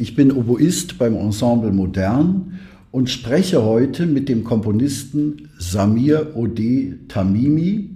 Ich bin Oboist beim Ensemble Modern und spreche heute mit dem Komponisten Samir Ode Tamimi.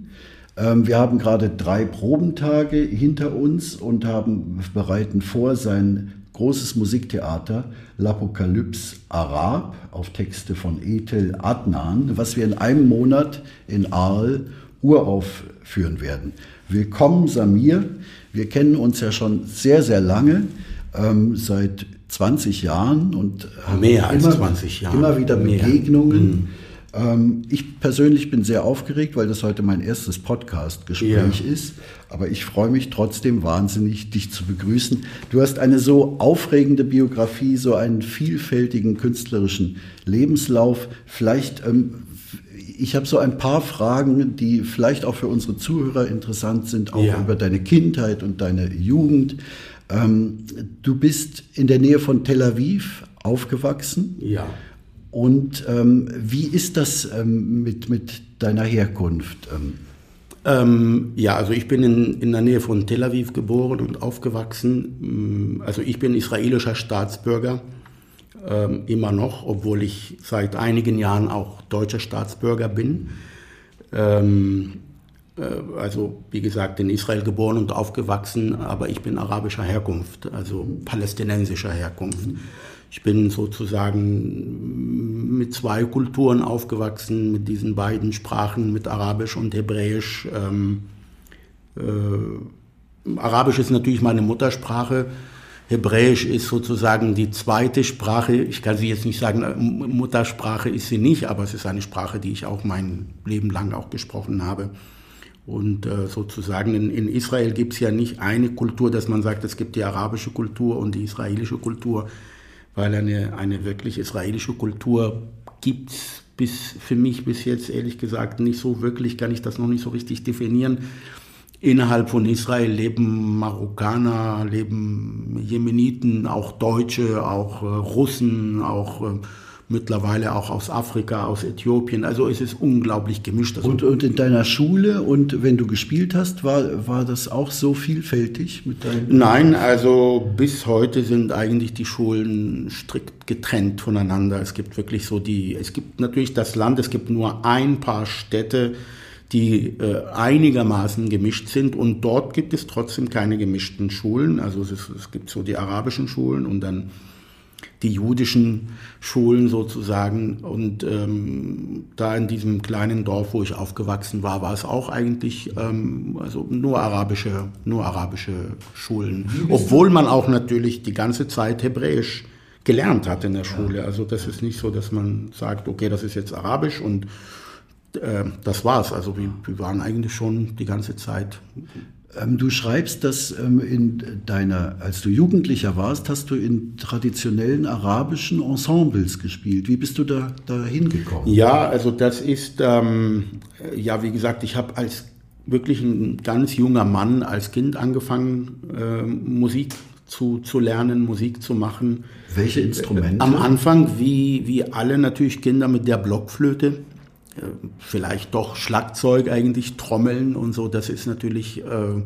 Ähm, wir haben gerade drei Probentage hinter uns und haben bereiten vor sein großes Musiktheater L'Apokalypse Arab auf Texte von Ethel Adnan, was wir in einem Monat in Arles uraufführen werden. Willkommen Samir. Wir kennen uns ja schon sehr, sehr lange, ähm, seit 20 Jahren und Mehr als 20 Jahre. immer wieder Begegnungen. Mhm. Ähm, ich persönlich bin sehr aufgeregt, weil das heute mein erstes Podcast-Gespräch ja. ist. Aber ich freue mich trotzdem wahnsinnig, dich zu begrüßen. Du hast eine so aufregende Biografie, so einen vielfältigen künstlerischen Lebenslauf. Vielleicht, ähm, ich habe so ein paar Fragen, die vielleicht auch für unsere Zuhörer interessant sind, auch ja. über deine Kindheit und deine Jugend. Ähm, du bist in der Nähe von Tel Aviv aufgewachsen. Ja. Und ähm, wie ist das ähm, mit, mit deiner Herkunft? Ähm? ähm, ja, also ich bin in, in der Nähe von Tel Aviv geboren und aufgewachsen. Mm, also ich bin israelischer Staatsbürger, ähm, immer noch, obwohl ich seit einigen Jahren auch deutscher Staatsbürger bin. Ähm, äh, also wie gesagt in Israel geboren und aufgewachsen, aber ich bin arabischer Herkunft, also palästinensischer Herkunft. Ich bin sozusagen mit zwei Kulturen aufgewachsen, mit diesen beiden Sprachen, mit Arabisch und Hebräisch. Ähm, äh, Arabisch ist natürlich meine Muttersprache. Hebräisch ist sozusagen die zweite Sprache. Ich kann sie jetzt nicht sagen, Muttersprache ist sie nicht, aber es ist eine Sprache, die ich auch mein Leben lang auch gesprochen habe. Und äh, sozusagen in, in Israel gibt es ja nicht eine Kultur, dass man sagt, es gibt die arabische Kultur und die israelische Kultur, weil eine, eine wirklich israelische Kultur gibt es bis, für mich bis jetzt ehrlich gesagt nicht so wirklich, kann ich das noch nicht so richtig definieren. Innerhalb von Israel leben Marokkaner, leben Jemeniten, auch Deutsche, auch äh, Russen, auch äh, mittlerweile auch aus Afrika, aus Äthiopien. Also es ist unglaublich gemischt. Also und, und in deiner Schule und wenn du gespielt hast, war, war das auch so vielfältig mit deinen? Nein, also bis heute sind eigentlich die Schulen strikt getrennt voneinander. Es gibt wirklich so die, es gibt natürlich das Land, es gibt nur ein paar Städte, die äh, einigermaßen gemischt sind und dort gibt es trotzdem keine gemischten Schulen. Also es, ist, es gibt so die arabischen Schulen und dann die jüdischen Schulen sozusagen. Und ähm, da in diesem kleinen Dorf, wo ich aufgewachsen war, war es auch eigentlich ähm, also nur arabische, nur arabische Schulen. Obwohl man auch natürlich die ganze Zeit Hebräisch gelernt hat in der Schule. Also das ist nicht so, dass man sagt, okay, das ist jetzt Arabisch und äh, das war's. Also wir, wir waren eigentlich schon die ganze Zeit du schreibst, dass ähm, in deiner, als du Jugendlicher warst, hast du in traditionellen arabischen Ensembles gespielt. Wie bist du da, da hingekommen? Ja, also das ist, ähm, ja, wie gesagt, ich habe als wirklich ein ganz junger Mann als Kind angefangen, äh, Musik zu, zu lernen, Musik zu machen. Welche Instrumente? Am Anfang, wie, wie alle natürlich Kinder mit der Blockflöte. Äh, vielleicht doch Schlagzeug eigentlich, Trommeln und so. Das ist natürlich äh,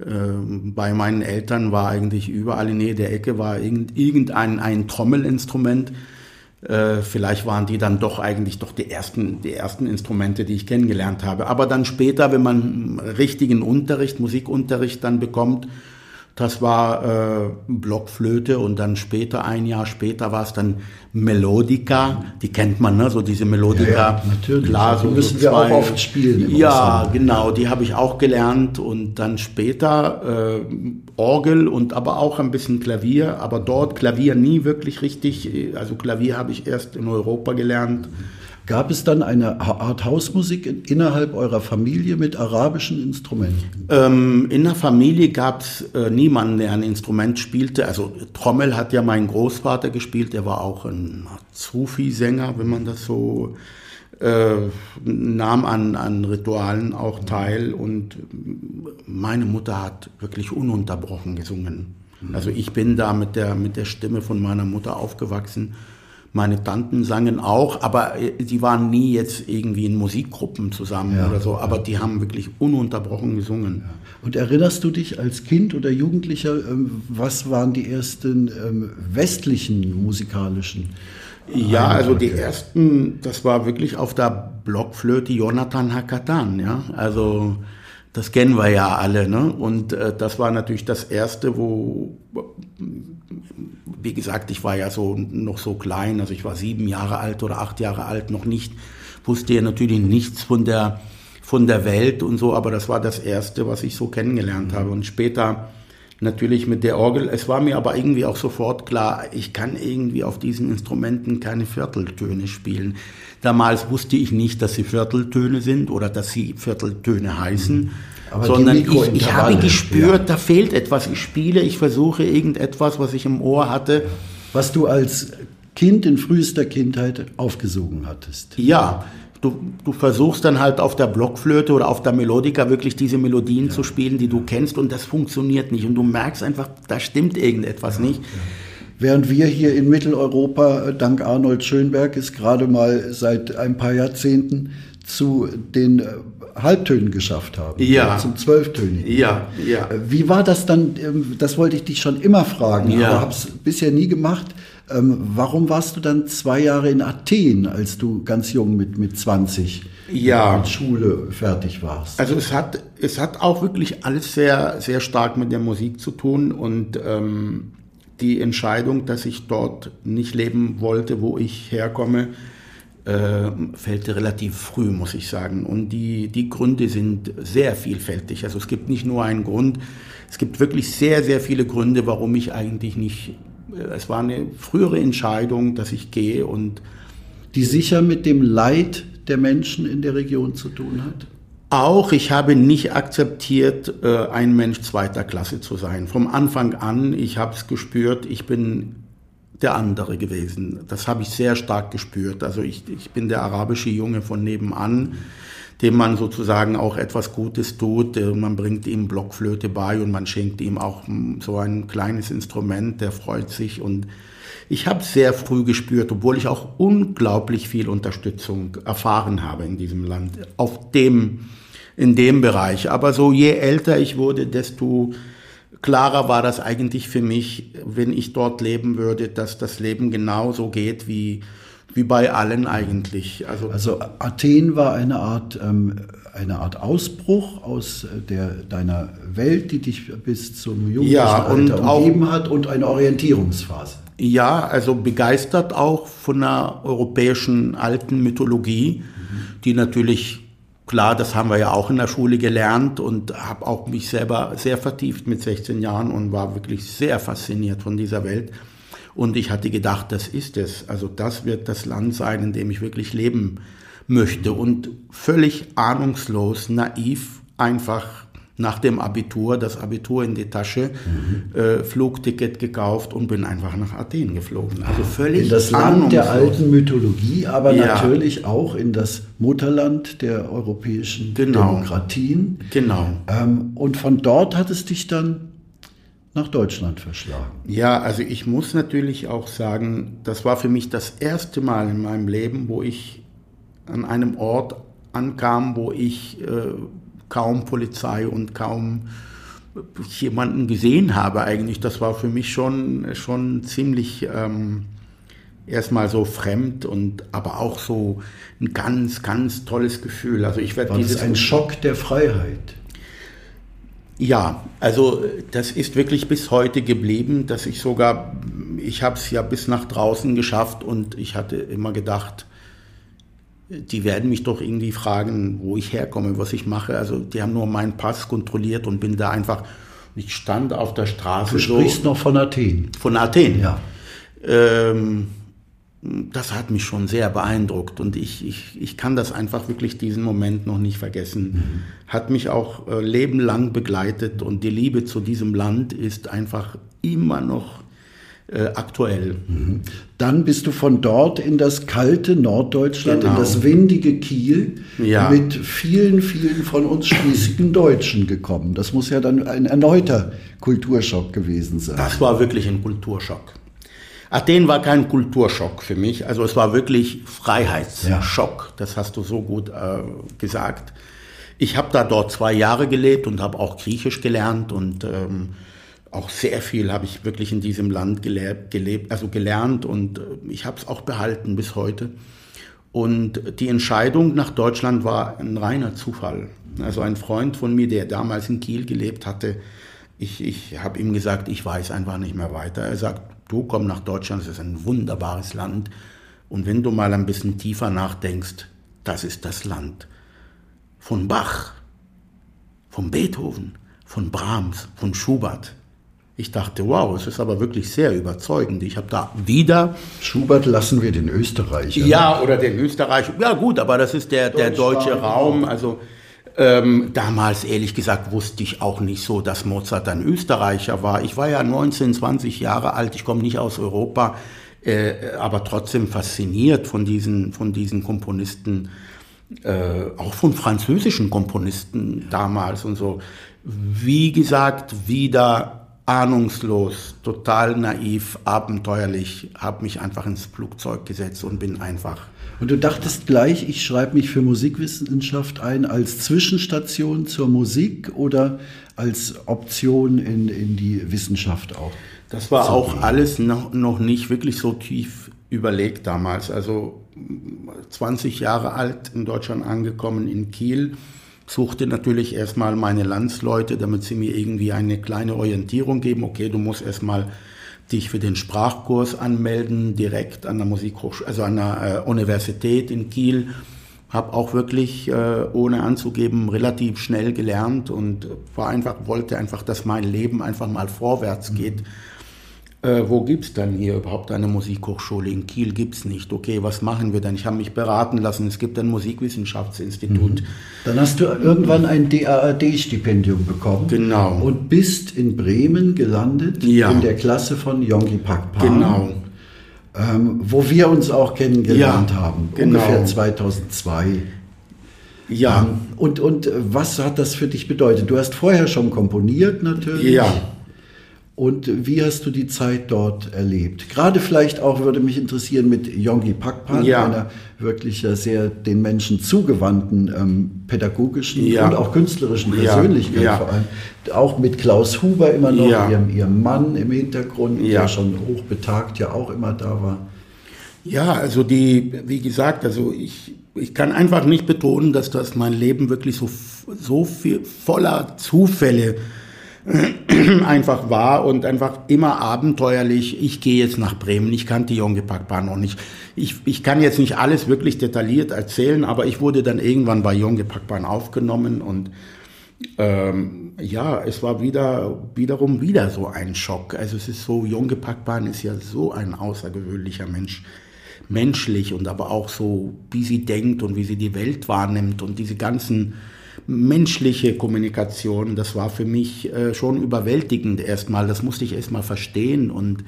äh, bei meinen Eltern war eigentlich überall in der Ecke war irgend, irgendein ein Trommelinstrument. Äh, vielleicht waren die dann doch eigentlich doch die ersten, die ersten Instrumente, die ich kennengelernt habe. Aber dann später, wenn man richtigen Unterricht, Musikunterricht dann bekommt, das war äh, Blockflöte und dann später, ein Jahr später war es dann Melodica. Die kennt man, ne? so diese Melodica. Ja, natürlich. Klar, so, die müssen so wir auch oft spielen. Ja, genau, die habe ich auch gelernt und dann später äh, Orgel und aber auch ein bisschen Klavier. Aber dort Klavier nie wirklich richtig. Also Klavier habe ich erst in Europa gelernt. Gab es dann eine Art Hausmusik innerhalb eurer Familie mit arabischen Instrumenten? Ähm, in der Familie gab es äh, niemanden, der ein Instrument spielte. Also Trommel hat ja mein Großvater gespielt, der war auch ein Sufi-Sänger, wenn man das so äh, nahm an, an Ritualen auch teil und meine Mutter hat wirklich ununterbrochen gesungen. Also ich bin da mit der, mit der Stimme von meiner Mutter aufgewachsen meine Tanten sangen auch, aber sie äh, waren nie jetzt irgendwie in Musikgruppen zusammen ja, oder so, aber ja. die haben wirklich ununterbrochen gesungen. Ja. Und erinnerst du dich als Kind oder Jugendlicher, ähm, was waren die ersten ähm, westlichen musikalischen? Ja, also die ersten, das war wirklich auf der Blockflöte Jonathan Hakatan, ja, also das kennen wir ja alle, ne? Und äh, das war natürlich das erste, wo wie gesagt, ich war ja so noch so klein, also ich war sieben Jahre alt oder acht Jahre alt, noch nicht, wusste ja natürlich nichts von der, von der Welt und so, aber das war das Erste, was ich so kennengelernt habe. Und später natürlich mit der Orgel. Es war mir aber irgendwie auch sofort klar, ich kann irgendwie auf diesen Instrumenten keine Vierteltöne spielen. Damals wusste ich nicht, dass sie Vierteltöne sind oder dass sie Vierteltöne heißen. Mhm. Aber sondern ich, ich habe gespürt, ja. da fehlt etwas. Ich spiele, ich versuche irgendetwas, was ich im Ohr hatte. Was du als Kind in frühester Kindheit aufgesogen hattest. Ja, du, du versuchst dann halt auf der Blockflöte oder auf der Melodika wirklich diese Melodien ja. zu spielen, die du kennst und das funktioniert nicht. Und du merkst einfach, da stimmt irgendetwas ja, nicht. Während wir hier in Mitteleuropa, dank Arnold Schönberg, es gerade mal seit ein paar Jahrzehnten zu den Halbtönen geschafft haben. Ja. Zum Zwölftönigen. Ja, ja. Wie war das dann, ähm, das wollte ich dich schon immer fragen, ja. aber habe es bisher nie gemacht. Ähm, warum warst du dann zwei Jahre in Athen, als du ganz jung mit, mit 20 ja. mit Schule fertig warst? Also es hat, es hat auch wirklich alles sehr, sehr stark mit der Musik zu tun und ähm, die Entscheidung, dass ich dort nicht leben wollte, wo ich herkomme, äh, fällt relativ früh, muss ich sagen. Und die, die Gründe sind sehr vielfältig. Also es gibt nicht nur einen Grund, es gibt wirklich sehr, sehr viele Gründe, warum ich eigentlich nicht, äh, es war eine frühere Entscheidung, dass ich gehe und... Die sicher mit dem Leid der Menschen in der Region zu tun hat? Auch ich habe nicht akzeptiert, äh, ein Mensch zweiter Klasse zu sein. Vom Anfang an, ich habe es gespürt, ich bin der andere gewesen. Das habe ich sehr stark gespürt. Also ich, ich bin der arabische Junge von nebenan, dem man sozusagen auch etwas Gutes tut. Man bringt ihm Blockflöte bei und man schenkt ihm auch so ein kleines Instrument, der freut sich. Und ich habe sehr früh gespürt, obwohl ich auch unglaublich viel Unterstützung erfahren habe in diesem Land, auf dem, in dem Bereich. Aber so je älter ich wurde, desto klarer war das eigentlich für mich, wenn ich dort leben würde, dass das Leben genauso geht wie, wie bei allen eigentlich. Also, also Athen war eine Art, ähm, eine Art Ausbruch aus äh, der, deiner Welt, die dich bis zum jugendlichen ja, Alter umgeben hat und eine Orientierungsphase. Ja, also begeistert auch von der europäischen alten Mythologie, mhm. die natürlich Klar, das haben wir ja auch in der Schule gelernt und habe auch mich selber sehr vertieft mit 16 Jahren und war wirklich sehr fasziniert von dieser Welt. Und ich hatte gedacht, das ist es. Also das wird das Land sein, in dem ich wirklich leben möchte. Und völlig ahnungslos, naiv, einfach nach dem Abitur, das Abitur in die Tasche, mhm. äh, Flugticket gekauft und bin einfach nach Athen geflogen. Also völlig In das Land der alten Mythologie, aber ja. natürlich auch in das Mutterland der europäischen genau. Demokratien. Genau. Ähm, und von dort hat es dich dann nach Deutschland verschlagen. Ja, also ich muss natürlich auch sagen, das war für mich das erste Mal in meinem Leben, wo ich an einem Ort ankam, wo ich äh, kaum Polizei und kaum jemanden gesehen habe eigentlich. Das war für mich schon, schon ziemlich ähm, erstmal so fremd und aber auch so ein ganz, ganz tolles Gefühl. Also ich werde dieses ein Schock der Freiheit. Ja, also das ist wirklich bis heute geblieben, dass ich sogar, ich habe es ja bis nach draußen geschafft und ich hatte immer gedacht, die werden mich doch irgendwie fragen, wo ich herkomme, was ich mache. Also die haben nur meinen Pass kontrolliert und bin da einfach, ich stand auf der Straße. Du sprichst so, noch von Athen. Von Athen. Ja. Ähm, das hat mich schon sehr beeindruckt und ich, ich, ich kann das einfach wirklich diesen Moment noch nicht vergessen. Mhm. Hat mich auch äh, lebenlang begleitet und die Liebe zu diesem Land ist einfach immer noch äh, aktuell. Mhm. Dann bist du von dort in das kalte Norddeutschland, genau. in das windige Kiel ja. mit vielen, vielen von uns schließigen Deutschen gekommen. Das muss ja dann ein erneuter Kulturschock gewesen sein. Das war wirklich ein Kulturschock. Athen war kein Kulturschock für mich, also es war wirklich Freiheitsschock. Ja. Das hast du so gut äh, gesagt. Ich habe da dort zwei Jahre gelebt und habe auch Griechisch gelernt und ähm, auch sehr viel habe ich wirklich in diesem Land gelebt, gelebt also gelernt und äh, ich habe es auch behalten bis heute. Und die Entscheidung nach Deutschland war ein reiner Zufall. Also ein Freund von mir, der damals in Kiel gelebt hatte, ich, ich habe ihm gesagt, ich weiß einfach nicht mehr weiter. Er sagt, du komm nach Deutschland, es ist ein wunderbares Land. Und wenn du mal ein bisschen tiefer nachdenkst, das ist das Land von Bach, von Beethoven, von Brahms, von Schubert. Ich dachte, wow, es ist aber wirklich sehr überzeugend. Ich habe da wieder. Schubert lassen wir den Österreicher. Ja, oder den Österreicher. Ja, gut, aber das ist der, der deutsche Raum. Also ähm, damals, ehrlich gesagt, wusste ich auch nicht so, dass Mozart ein Österreicher war. Ich war ja 19, 20 Jahre alt, ich komme nicht aus Europa, äh, aber trotzdem fasziniert von diesen, von diesen Komponisten, äh, auch von französischen Komponisten damals und so. Wie gesagt, wieder ahnungslos, total naiv, abenteuerlich, habe mich einfach ins Flugzeug gesetzt und bin einfach und du dachtest gleich, ich schreibe mich für Musikwissenschaft ein als Zwischenstation zur Musik oder als Option in, in die Wissenschaft auch? Das war auch alles noch, noch nicht wirklich so tief überlegt damals. Also 20 Jahre alt in Deutschland angekommen in Kiel, suchte natürlich erstmal meine Landsleute, damit sie mir irgendwie eine kleine Orientierung geben. Okay, du musst erstmal dich für den Sprachkurs anmelden, direkt an der Musikhochschule, also an der äh, Universität in Kiel. Habe auch wirklich, äh, ohne anzugeben, relativ schnell gelernt und war einfach, wollte einfach, dass mein Leben einfach mal vorwärts geht. Mhm äh, wo gibt es dann hier überhaupt eine Musikhochschule? In Kiel gibt es nicht. Okay, was machen wir dann? Ich habe mich beraten lassen, es gibt ein Musikwissenschaftsinstitut. Mhm. Dann hast du irgendwann ein DAAD-Stipendium bekommen. Genau. Und bist in Bremen gelandet, ja. in der Klasse von Yongi Pakpan. Genau. Ähm, wo wir uns auch kennengelernt ja, haben, genau. ungefähr 2002. Ja. Ähm, und, und was hat das für dich bedeutet? Du hast vorher schon komponiert natürlich. Ja. Und wie hast du die Zeit dort erlebt? Gerade vielleicht auch würde mich interessieren mit Yongi Pakpan, ja. einer wirklich sehr den Menschen zugewandten ähm, pädagogischen ja. und auch künstlerischen Persönlichkeit ja. vor allem. Auch mit Klaus Huber immer noch, ihrem, ihrem Mann im Hintergrund, der schon hochbetagt ja auch immer da war. Ja, also die, wie gesagt, also ich, ich kann einfach nicht betonen, dass das mein Leben wirklich so, so viel voller Zufälle ist einfach war und einfach immer abenteuerlich. Ich gehe jetzt nach Bremen. Ich kannte Jongeparkbahn noch nicht. Ich, ich kann jetzt nicht alles wirklich detailliert erzählen, aber ich wurde dann irgendwann bei Jongeparkbahn aufgenommen und ähm, ja, es war wieder, wiederum wieder so ein Schock. Also es ist so, Jongeparkbahn ist ja so ein außergewöhnlicher Mensch menschlich und aber auch so, wie sie denkt und wie sie die Welt wahrnimmt und diese ganzen menschliche Kommunikation, das war für mich äh, schon überwältigend erstmal. Das musste ich erstmal verstehen und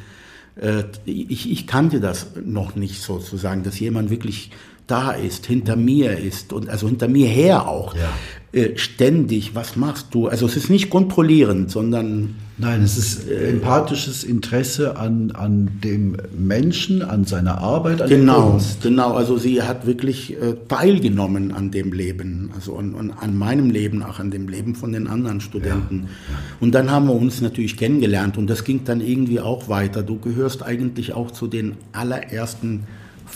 äh, ich, ich kannte das noch nicht sozusagen, dass jemand wirklich da ist, hinter mir ist und also hinter mir her auch. Ja. Äh, ständig, was machst du? Also es ist nicht kontrollierend, sondern... Nein, es ist äh, empathisches Interesse an, an dem Menschen, an seiner Arbeit, an genau. Genau, also sie hat wirklich äh, teilgenommen an dem Leben, also an, an, an, meinem Leben, auch an dem Leben von den anderen Studenten. Ja. Und dann haben wir uns natürlich kennengelernt und das ging dann irgendwie auch weiter. Du gehörst eigentlich auch zu den allerersten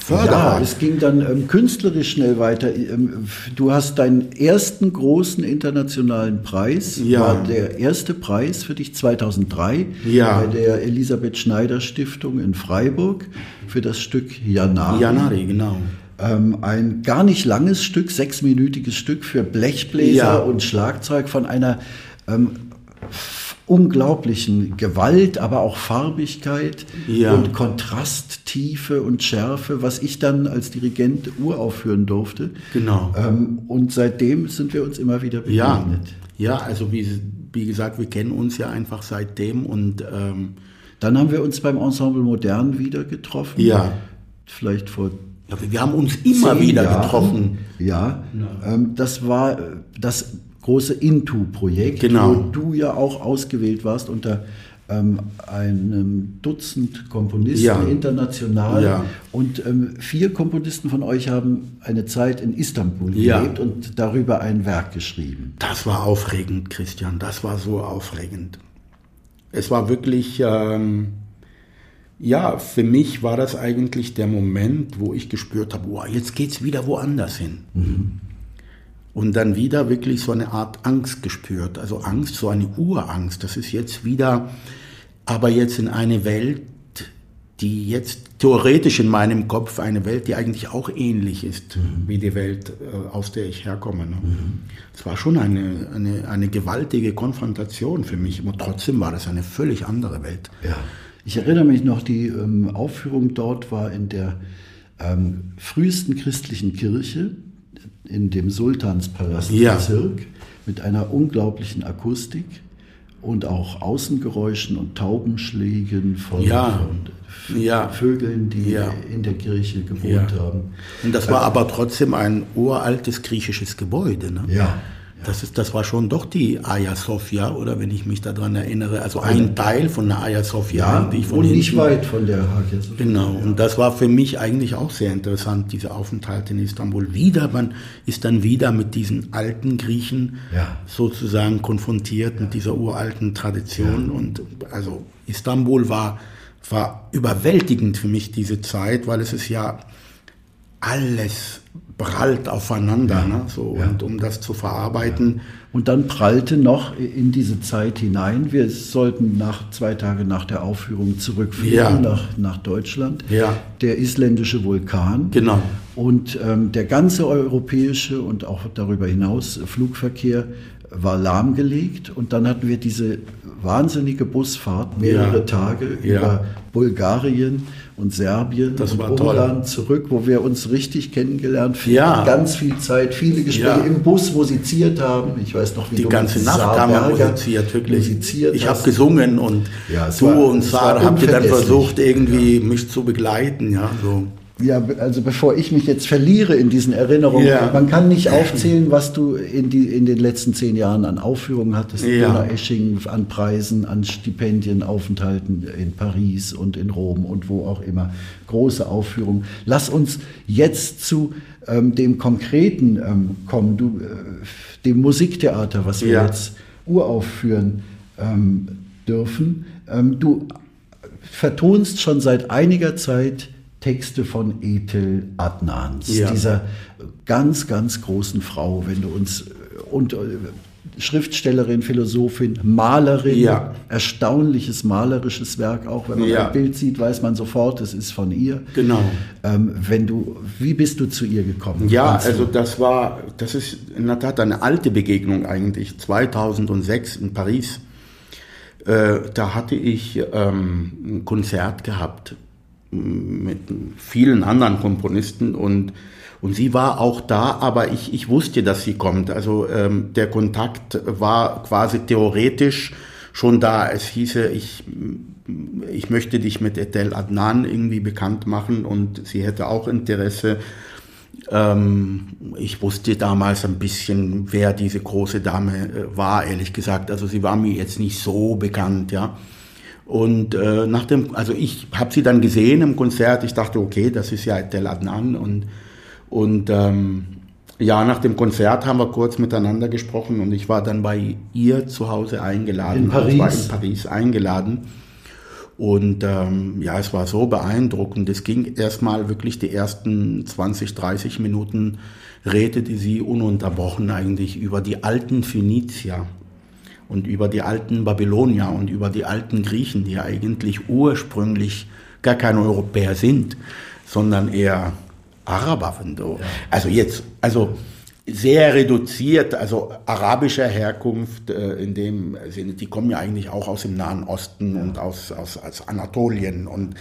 Förderer. Ja, es ging dann ähm, künstlerisch schnell weiter. Ähm, du hast deinen ersten großen internationalen Preis, ja. war der erste Preis für dich 2003 ja. bei der Elisabeth Schneider Stiftung in Freiburg für das Stück Janari. Janari, genau. Ähm, ein gar nicht langes Stück, sechsminütiges Stück für Blechbläser ja. und Schlagzeug von einer ähm, unglaublichen Gewalt, aber auch Farbigkeit Ja. und Kontrasttiefe und Schärfe, was ich dann als Dirigent uraufführen durfte. Genau. Ähm, und seitdem sind wir uns immer wieder Ja, begegnet. ja, also wie, wie gesagt, wir kennen uns ja einfach seitdem und ähm, Dann haben wir uns beim Ensemble Modern wieder getroffen. Ja. Vielleicht vor ja, wir haben uns immer wieder Jahren. getroffen. Ja, ähm, das war äh, das große Into-Projekt, Genau. wo du ja auch ausgewählt warst unter ähm, einem Dutzend Komponisten Ja. international. Ja. Und ähm, vier Komponisten von euch haben eine Zeit in Istanbul Ja. gelebt und darüber ein Werk geschrieben. Das war aufregend, Christian. Das war so aufregend. Es war wirklich, ähm, ja, für mich war das eigentlich der Moment, wo ich gespürt habe, wow, jetzt geht's wieder woanders hin. Und dann wieder wirklich so eine Art Angst gespürt. Also Angst, so eine Urangst. Das ist jetzt wieder, aber jetzt in eine Welt, die jetzt theoretisch in meinem Kopf eine Welt, die eigentlich auch ähnlich ist wie die Welt, äh, aus der ich herkomme. Ne? Es war schon eine, eine, eine gewaltige Konfrontation für mich, aber trotzdem war das eine völlig andere Welt. Ja. Ich erinnere mich noch, die ähm, Aufführung dort war in der ähm, frühesten christlichen Kirche, in dem Sultanspalast Ja. Bezirk, mit einer unglaublichen Akustik und auch Außengeräuschen und Taubenschlägen von, Ja. von Ja. Vögeln, die Ja. in der Kirche gewohnt haben. Und das war aber trotzdem ein uraltes griechisches Gebäude. Ne? Ja. Das, ist, das war schon doch die Hagia Sophia, oder wenn ich mich daran erinnere. Also ein Teil von der Hagia Sophia. Ja, eigentlich von und nicht weit von der Hagia Sophia. Genau, und das war für mich eigentlich auch sehr interessant, dieser Aufenthalt in Istanbul. Wieder, man ist dann wieder mit diesen alten Griechen Ja. sozusagen konfrontiert, mit dieser uralten Tradition. Und also Istanbul war, war überwältigend für mich diese Zeit, weil es ist ja alles prallt aufeinander, ne? so, ja. und um das zu verarbeiten. Und dann prallte noch in diese Zeit hinein. Wir sollten nach zwei Tage nach der Aufführung zurückfliegen Ja. nach, nach Deutschland. Ja. Der isländische Vulkan. Genau. Und ähm, der ganze europäische und auch darüber hinaus Flugverkehr war lahmgelegt. Und dann hatten wir diese wahnsinnige Busfahrt, mehrere Ja. Tage Ja. über Bulgarien und Serbien Das und war toll. Ungarn zurück, wo wir uns richtig kennengelernt haben. Ja. Ganz viel Zeit, viele Gespräche im Bus musiziert haben. Ich weiß noch, wie Die du ganze Nacht Saar haben wir musiziert, wirklich. musiziert ich habe gesungen und du war- und Sarah habt ihr dann versucht, irgendwie mich zu begleiten. Ja, so. Ja, also bevor ich mich jetzt verliere in diesen Erinnerungen, Ja. man kann nicht aufzählen, was du in, die, in den letzten zehn Jahren an Aufführungen hattest, Ja. Gunnar Esching, an Preisen, an Stipendien, Aufenthalten in Paris und in Rom und wo auch immer. Große Aufführungen. Lass uns jetzt zu ähm, dem Konkreten ähm, kommen, du, äh, dem Musiktheater, was wir Ja. jetzt uraufführen ähm, dürfen. Ähm, du vertonst schon seit einiger Zeit Texte von Ethel Adnans, Ja. dieser ganz, ganz großen Frau, wenn du uns äh, und äh, Schriftstellerin, Philosophin, Malerin, Ja. erstaunliches malerisches Werk auch. Wenn man Ja. ein Bild sieht, weiß man sofort, es ist von ihr. Genau. Ähm, wenn du, wie bist du zu ihr gekommen? Ja, Kannst also das war, das ist in der Tat eine alte Begegnung eigentlich, 2006 in Paris. Äh, da hatte ich ähm, ein Konzert gehabt mit vielen anderen Komponisten und, und sie war auch da, aber ich, ich wusste, dass sie kommt. Also ähm, der Kontakt war quasi theoretisch schon da. Es hieße, ich, ich möchte dich mit Etel Adnan irgendwie bekannt machen und sie hätte auch Interesse. Ähm, ich wusste damals ein bisschen, wer diese große Dame äh, war, ehrlich gesagt. Also sie war mir jetzt nicht so bekannt, ja. Und äh, nach dem, also ich habe sie dann gesehen im Konzert. Ich dachte, okay, das ist ja Tel Adnan und und ähm, ja, nach dem Konzert haben wir kurz miteinander gesprochen und ich war dann bei ihr zu Hause eingeladen. In Paris? Ich war in Paris eingeladen. Und ähm, ja, es war so beeindruckend. Es ging erstmal wirklich die ersten 20, 30 Minuten, redete sie ununterbrochen eigentlich über die alten Phönizier und über die alten Babylonier und über die alten Griechen, die eigentlich ursprünglich gar keine Europäer sind, sondern eher Araber. Du, Also jetzt, also sehr reduziert, also arabischer Herkunft, äh, in dem Sinne, die kommen ja eigentlich auch aus dem Nahen Osten ja. und aus, aus, aus Anatolien und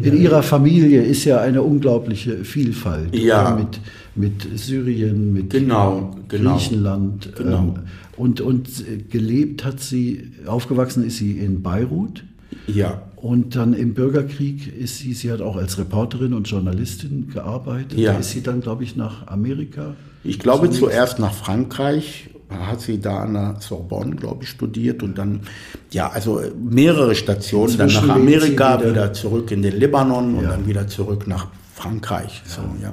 in ihrer Familie ist ja eine unglaubliche Vielfalt. Ja. Mit, mit Syrien, mit genau, genau, Griechenland. Genau. Ähm, und, und gelebt hat sie, aufgewachsen ist sie in Beirut. Ja. Und dann im Bürgerkrieg ist sie, sie hat auch als Reporterin und Journalistin gearbeitet. Ja. Da ist sie dann, glaube ich, nach Amerika. Ich glaube zuerst nach Frankreich, hat sie da an der Sorbonne, glaube ich, studiert und dann, ja, also mehrere Stationen, dann nach Amerika, wieder, wieder, zurück in den Libanon und dann wieder zurück nach Frankreich. So, ja.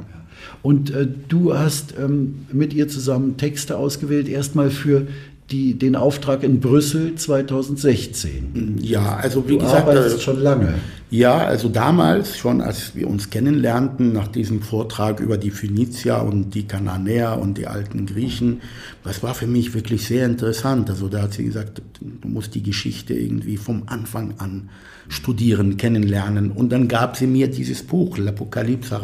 Und äh, du hast ähm, mit ihr zusammen Texte ausgewählt, erstmal für die, den Auftrag in Brüssel 2016. Ja, also wie du gesagt, arbeitest äh, schon lange. Ja, also damals schon, als wir uns kennenlernten, nach diesem Vortrag über die Phönizier und die Kananäer und die alten Griechen, das war für mich wirklich sehr interessant. Also da hat sie gesagt, du musst die Geschichte irgendwie vom Anfang an studieren, kennenlernen. Und dann gab sie mir dieses Buch, L'Apocalypse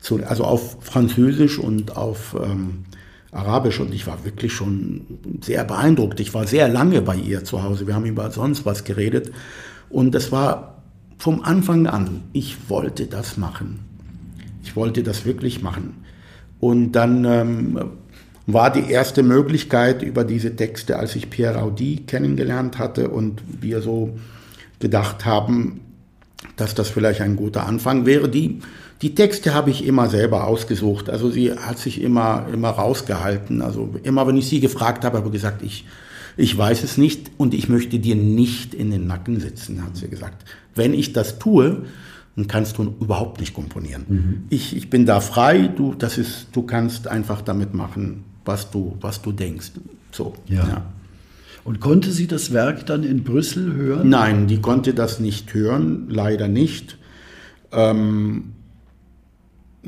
Arabe, also auf Französisch und auf ähm, Arabisch und ich war wirklich schon sehr beeindruckt. Ich war sehr lange bei ihr zu Hause. Wir haben über sonst was geredet und das war vom Anfang an, ich wollte das machen. Ich wollte das wirklich machen. Und dann ähm, war die erste Möglichkeit über diese Texte, als ich Pierre Audi kennengelernt hatte und wir so gedacht haben, dass das vielleicht ein guter Anfang wäre, die die Texte habe ich immer selber ausgesucht. Also sie hat sich immer, immer rausgehalten. Also immer, wenn ich sie gefragt habe, habe ich gesagt, ich, ich weiß es nicht und ich möchte dir nicht in den Nacken sitzen, hat sie gesagt. Wenn ich das tue, dann kannst du überhaupt nicht komponieren. Mhm. Ich, ich bin da frei, du, das ist, du kannst einfach damit machen, was du, was du denkst. So, ja. ja. Und konnte sie das Werk dann in Brüssel hören? Nein, die konnte das nicht hören, leider nicht. Ähm,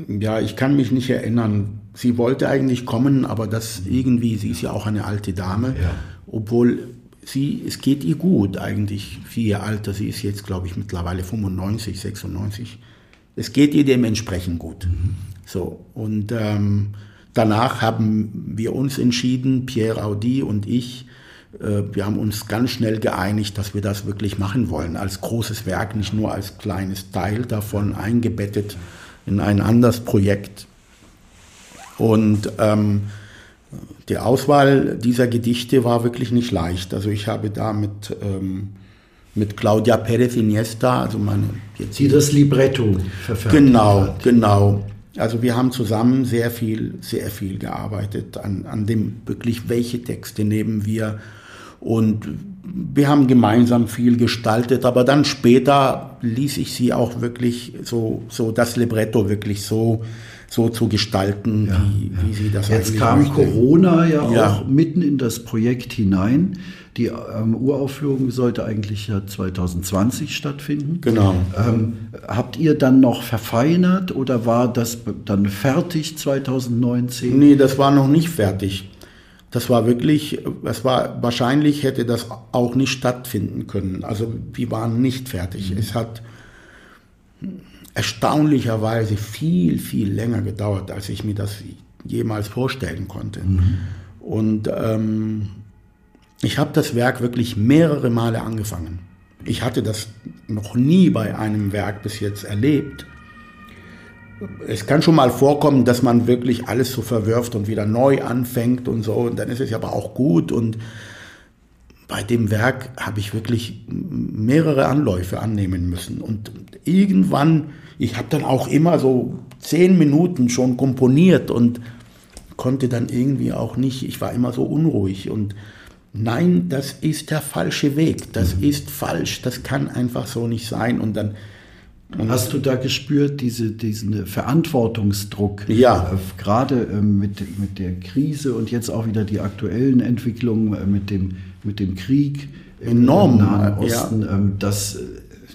ja, ich kann mich nicht erinnern. Sie wollte eigentlich kommen, aber das irgendwie, sie ist ja auch eine alte Dame, ja. obwohl sie, es geht ihr gut eigentlich für ihr Alter. Sie ist jetzt, glaube ich, mittlerweile 95, 96. Es geht ihr dementsprechend gut. Mhm. So, und ähm, danach haben wir uns entschieden, Pierre Audi und ich, wir haben uns ganz schnell geeinigt, dass wir das wirklich machen wollen, als großes Werk, nicht nur als kleines Teil davon eingebettet in ein anderes Projekt. Und ähm, die Auswahl dieser Gedichte war wirklich nicht leicht. Also ich habe da mit, ähm, mit Claudia Perez Iniesta, also meine jetzt die das Libretto verfertigt Genau, hat. genau. Also wir haben zusammen sehr viel, sehr viel gearbeitet an, an dem wirklich, welche Texte nehmen wir und wir haben gemeinsam viel gestaltet, aber dann später ließ ich sie auch wirklich so, so das Libretto wirklich so, so zu gestalten, ja, wie, ja. wie sie das Jetzt kam möchte. Corona ja, ja, auch mitten in das Projekt hinein. Die ähm, Uraufführung sollte eigentlich ja 2020 stattfinden. Genau. Ähm, habt ihr dann noch verfeinert oder war das dann fertig 2019? Nee, das war noch nicht fertig. Das war wirklich, es war wahrscheinlich hätte das auch nicht stattfinden können. Also wir waren nicht fertig. Mhm. Es hat erstaunlicherweise viel, viel länger gedauert, als ich mir das jemals vorstellen konnte. Mhm. Und ähm, ich habe das Werk wirklich mehrere Male angefangen. Ich hatte das noch nie bei einem Werk bis jetzt erlebt es kann schon mal vorkommen, dass man wirklich alles so verwirft und wieder neu anfängt und so. Und dann ist es aber auch gut. Und bei dem Werk habe ich wirklich mehrere Anläufe annehmen müssen. Und irgendwann, ich habe dann auch immer so zehn Minuten schon komponiert und konnte dann irgendwie auch nicht, ich war immer so unruhig und nein, das ist der falsche Weg, das mhm. ist falsch, das kann einfach so nicht sein und dann Hast du da gespürt, diese, diesen Verantwortungsdruck? Ja. Äh, gerade äh, mit, mit der Krise und jetzt auch wieder die aktuellen Entwicklungen äh, mit, dem, mit dem Krieg Enorm, im Nahen Osten, ja. ähm, dass,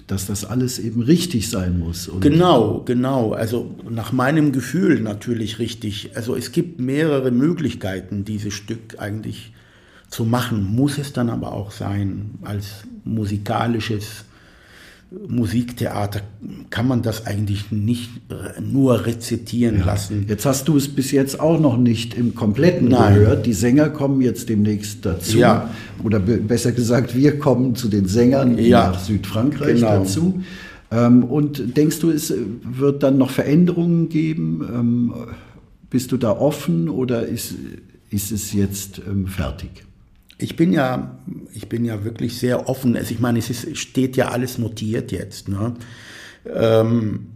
dass das alles eben richtig sein muss. Und genau, genau. Also nach meinem Gefühl natürlich richtig. Also es gibt mehrere Möglichkeiten, dieses Stück eigentlich zu machen. Muss es dann aber auch sein als musikalisches Musiktheater kann man das eigentlich nicht nur rezitieren ja. lassen. Jetzt hast du es bis jetzt auch noch nicht im Kompletten Nein. gehört. Die Sänger kommen jetzt demnächst dazu. Ja. Oder besser gesagt, wir kommen zu den Sängern ja. nach Südfrankreich genau. dazu. Ähm, und denkst du, es wird dann noch Veränderungen geben? Ähm, bist du da offen oder ist, ist es jetzt ähm, fertig? Ich bin ja, ich bin ja wirklich sehr offen. Also ich meine, es ist, steht ja alles notiert jetzt. Ne? Ähm,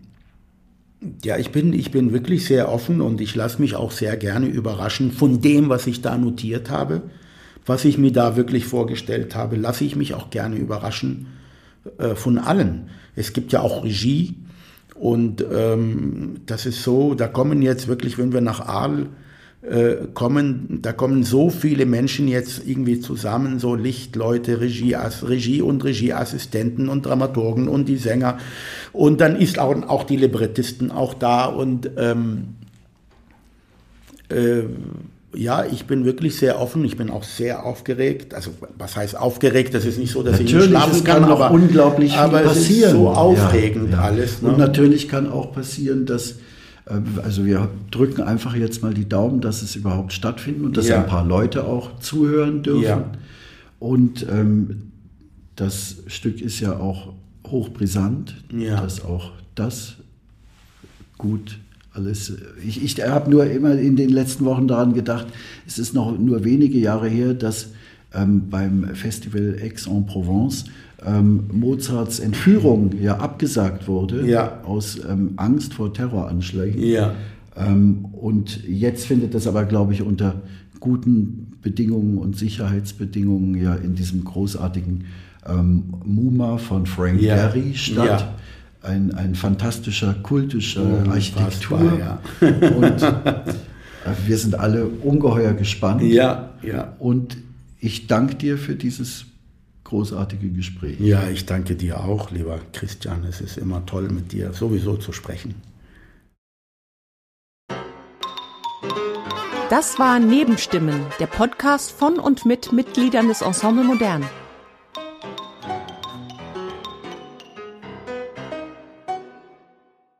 ja, ich bin, ich bin wirklich sehr offen und ich lasse mich auch sehr gerne überraschen von dem, was ich da notiert habe. Was ich mir da wirklich vorgestellt habe, lasse ich mich auch gerne überraschen äh, von allen. Es gibt ja auch Regie und ähm, das ist so, da kommen jetzt wirklich, wenn wir nach Aal äh, kommen, da kommen so viele Menschen jetzt irgendwie zusammen, so Lichtleute, Regie, Regie und Regieassistenten und Dramaturgen und die Sänger. Und dann ist auch, auch die Librettisten auch da und ähm, äh, ja, ich bin wirklich sehr offen, ich bin auch sehr aufgeregt. Also was heißt aufgeregt? Das ist nicht so, dass natürlich, ich nicht schlafen kann, kann aber unglaublich aber passieren. Es ist so aufregend ja, ja. alles. Ne? Und natürlich kann auch passieren, dass also wir drücken einfach jetzt mal die Daumen, dass es überhaupt stattfindet und dass ja. ein paar Leute auch zuhören dürfen. Ja. Und ähm, das Stück ist ja auch hochbrisant, ja. dass auch das gut alles. Ich, ich habe nur immer in den letzten Wochen daran gedacht, es ist noch nur wenige Jahre her, dass ähm, beim Festival Aix-en-Provence ähm, Mozarts Entführung ja abgesagt wurde ja. aus ähm, Angst vor Terroranschlägen. Ja. Ähm, und jetzt findet das aber, glaube ich, unter guten Bedingungen und Sicherheitsbedingungen ja in diesem großartigen ähm, MUMA von Frank ja. Gehry statt. Ja. Ein, ein fantastischer kultischer oh, Architektur. Ja. und äh, wir sind alle ungeheuer gespannt. Ja, ja. Und ich danke dir für dieses großartige Gespräch. Ja, ich danke dir auch, lieber Christian. Es ist immer toll, mit dir sowieso zu sprechen. Das war Nebenstimmen, der Podcast von und mit Mitgliedern des Ensemble Modern.